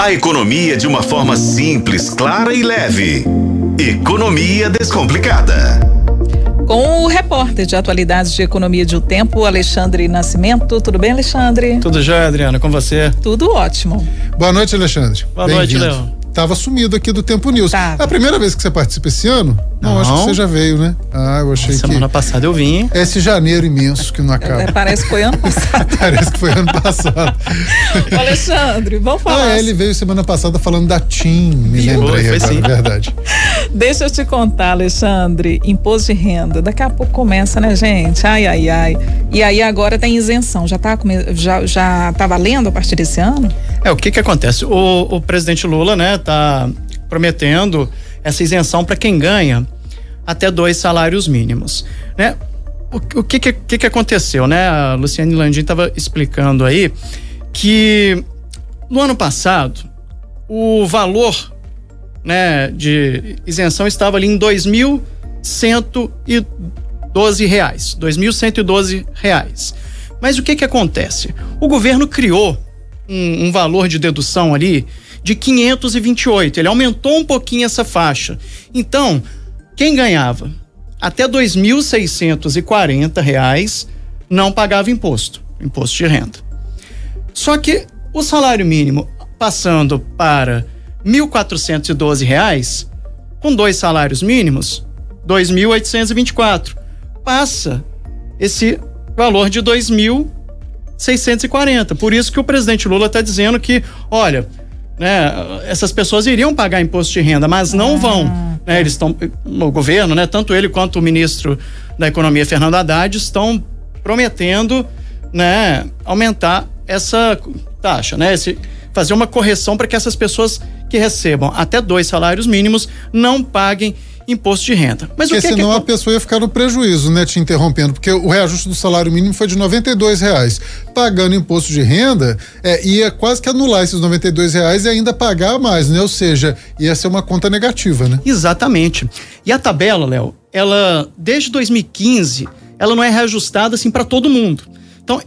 A economia de uma forma simples, clara e leve. Economia Descomplicada. Com o repórter de atualidades de economia de O Tempo, Alexandre Nascimento. Tudo bem, Alexandre? Tudo jóia, Adriana, com você? Tudo ótimo. Boa noite, Alexandre. Boa noite, Léo. Tava sumido aqui do Tempo News. Tava. É a primeira vez que você participa esse ano? Não, Não. acho que você já veio, né? Ah, eu achei Semana que. passada eu vim. Esse janeiro imenso que não acaba. É, parece que foi ano passado. Parece que foi ano passado. Alexandre, vamos falar. Ah, é, ele veio semana passada falando da TIM, me Viu? lembrei Foi, agora, sim. verdade. Deixa eu te contar, Alexandre. Imposto de renda. Daqui a pouco começa, né, gente? Ai, ai, ai. E aí agora tem isenção. Já tá, já, já tá valendo a partir desse ano? É, o que que acontece? O, o presidente Lula, né, tá prometendo essa isenção para quem ganha até dois salários mínimos, né? O, o que, que que que aconteceu, né? A Luciane Landim estava explicando aí que no ano passado o valor, né, de isenção estava ali em dois mil cento e doze reais, dois mil cento e doze reais. Mas o que que acontece? O governo criou um, um valor de dedução ali de 528. Ele aumentou um pouquinho essa faixa. Então, quem ganhava até R$ 2.640 não pagava imposto, imposto de renda. Só que o salário mínimo passando para R$ 1.412, com dois salários mínimos, 2.824. Passa esse valor de 2.000 640. Por isso que o presidente Lula está dizendo que, olha, né, essas pessoas iriam pagar imposto de renda, mas não ah. vão. Né, tá. eles estão, o governo, né, tanto ele quanto o ministro da Economia, Fernando Haddad, estão prometendo né, aumentar essa taxa, né, esse, fazer uma correção para que essas pessoas que recebam até dois salários mínimos não paguem imposto de renda. Mas Porque o que é que senão a acon- pessoa ia ficar no prejuízo, né? Te interrompendo, porque o reajuste do salário mínimo foi de 92 reais. Pagando imposto de renda, é, ia quase que anular esses 92 reais e ainda pagar mais, né? Ou seja, ia ser uma conta negativa, né? Exatamente. E a tabela, Léo, ela desde 2015, ela não é reajustada assim para todo mundo. Então,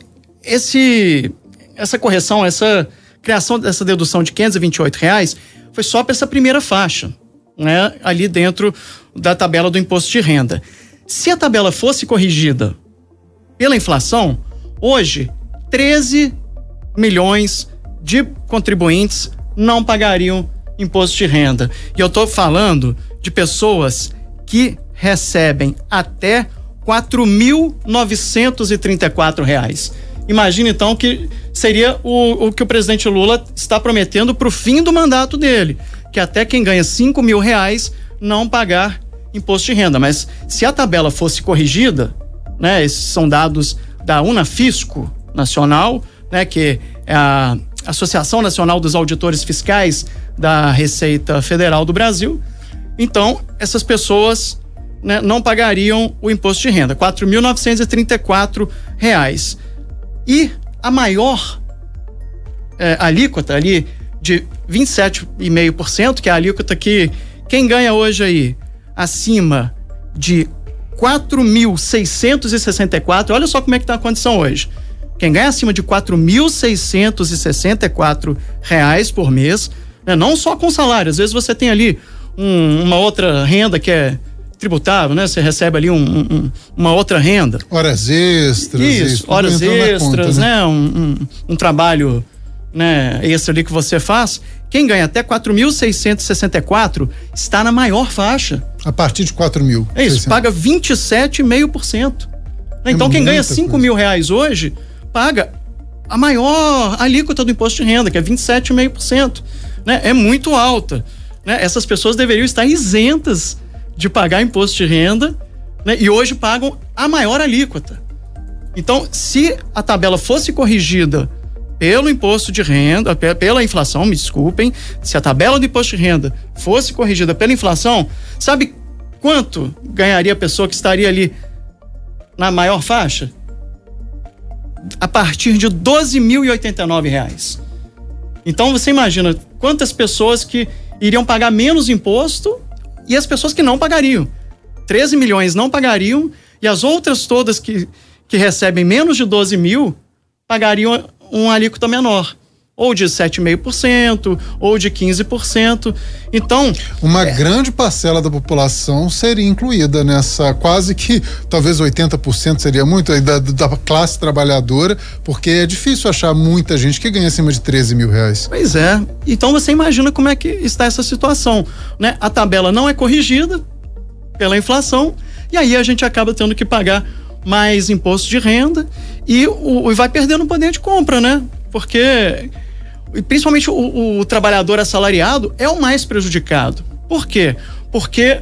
esse essa correção, essa criação dessa dedução de 528 reais foi só para essa primeira faixa, né, ali dentro da tabela do imposto de renda. Se a tabela fosse corrigida pela inflação, hoje 13 milhões de contribuintes não pagariam imposto de renda. E eu estou falando de pessoas que recebem até 4.934 reais. Imagina então que seria o, o que o presidente Lula está prometendo para o fim do mandato dele, que até quem ganha cinco mil reais não pagar imposto de renda. Mas se a tabela fosse corrigida, né, esses são dados da Unafisco Nacional, né, que é a Associação Nacional dos Auditores Fiscais da Receita Federal do Brasil. Então, essas pessoas né, não pagariam o imposto de renda, 4.934 reais. E a maior é, alíquota ali de 27,5%, que é a alíquota que quem ganha hoje aí acima de 4.664, olha só como é que tá a condição hoje. Quem ganha acima de 4.664 reais por mês, né, não só com salário, às vezes você tem ali um- uma outra renda que é tributável, né? Você recebe ali um- um- um- uma outra renda. Horas extras. Isso, tudo horas extras, conta, né? Um, um- um trabalho né, extra ali que você faz. Quem ganha até 4.664 está na maior faixa. A partir de 4 mil. É isso, 600. paga 27,5%. Né, Então, quem ganha muita 5 coisa. mil reais hoje, paga a maior alíquota do imposto de renda, que é 27,5%. Né? É muito alta. Né? Essas pessoas deveriam estar isentas de pagar imposto de renda né? e hoje pagam a maior alíquota. Então, se a tabela fosse corrigida pelo imposto de renda, pe- pela inflação, me desculpem, se a tabela do imposto de renda fosse corrigida pela inflação, sabe quanto ganharia a pessoa que estaria ali na maior faixa? A partir de 12.089 reais. Então você imagina quantas pessoas que iriam pagar menos imposto e as pessoas que não pagariam. 13 milhões não pagariam e as outras todas que, que recebem menos de 12 mil pagariam uma alíquota menor. ou de 7,5% ou de 15%. Então, uma é... grande parcela da população seria incluída nessa, quase que talvez 80% seria muito da, da classe trabalhadora, porque é difícil achar muita gente que ganha acima de 13 mil reais. Pois é. Então você imagina como é que está essa situação, né? A tabela não é corrigida pela inflação e aí a gente acaba tendo que pagar mais imposto de renda e, o, e vai perdendo o poder de compra, né? Porque principalmente o, o trabalhador assalariado é o mais prejudicado. Por quê? Porque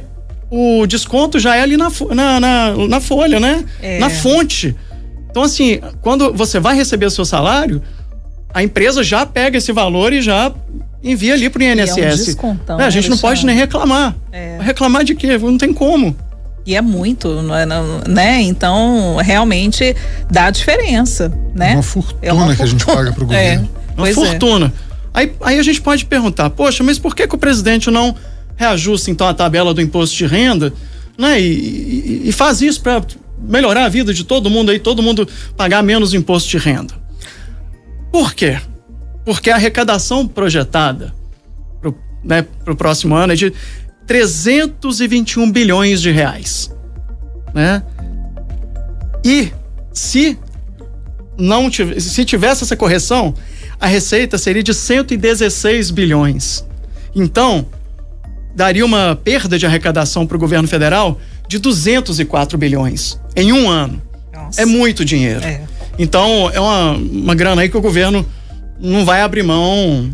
o desconto já é ali na, na, na, na folha, né? É. Na fonte. Então, assim, quando você vai receber o seu salário, a empresa já pega esse valor e já envia ali para o INSS. E é um descontão, é, a gente né, não pode nem reclamar. É. Reclamar de quê? Não tem como. E é muito, é, né? Então, realmente dá diferença, né? É uma fortuna, é uma fortuna. que a gente paga para o é, governo. É, uma fortuna. Aí, aí a gente pode perguntar, poxa, mas por que, que o presidente não reajusta então a tabela do imposto de renda, né? E, e, e faz isso para melhorar a vida de todo mundo aí, todo mundo pagar menos imposto de renda. Por quê? Porque a arrecadação projetada para o né, próximo ano é de 321 bilhões de reais. Né? E se não tivesse, se tivesse essa correção, a receita seria de 116 bilhões. Então, daria uma perda de arrecadação para o governo federal de 204 bilhões em um ano. Nossa. É muito dinheiro. É. Então, é uma, uma grana aí que o governo não vai abrir mão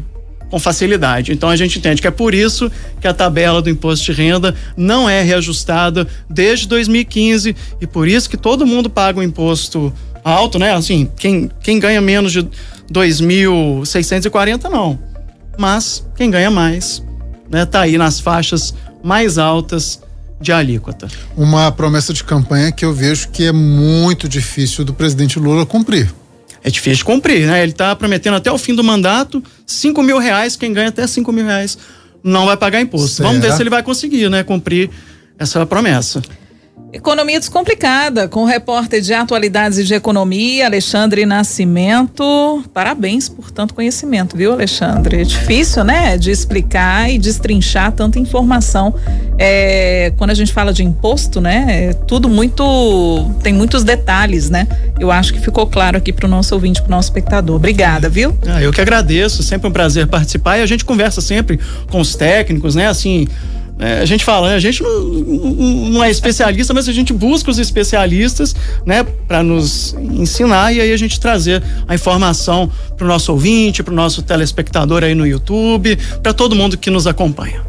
com facilidade. Então a gente entende que é por isso que a tabela do imposto de renda não é reajustada desde 2015 e por isso que todo mundo paga um imposto alto, né? Assim, quem, quem ganha menos de 2.640 não. Mas quem ganha mais, né, tá aí nas faixas mais altas de alíquota. Uma promessa de campanha que eu vejo que é muito difícil do presidente Lula cumprir é difícil de cumprir, né? Ele está prometendo até o fim do mandato 5 mil reais, quem ganha até 5 mil reais não vai pagar imposto. Será? Vamos ver se ele vai conseguir, né? Cumprir essa promessa. Economia descomplicada, com o repórter de atualidades de economia, Alexandre Nascimento. Parabéns por tanto conhecimento, viu, Alexandre? É difícil, né, de explicar e destrinchar tanta informação. É, quando a gente fala de imposto, né, é tudo muito. tem muitos detalhes, né? Eu acho que ficou claro aqui para o nosso ouvinte, para o nosso espectador. Obrigada, viu? Ah, eu que agradeço, sempre um prazer participar e a gente conversa sempre com os técnicos, né, assim é, a gente fala, né? a gente não, não, é especialista, mas a gente busca os especialistas, né, para nos ensinar e aí a gente trazer a informação para o nosso ouvinte, para o nosso telespectador aí no YouTube, para todo mundo que nos acompanha.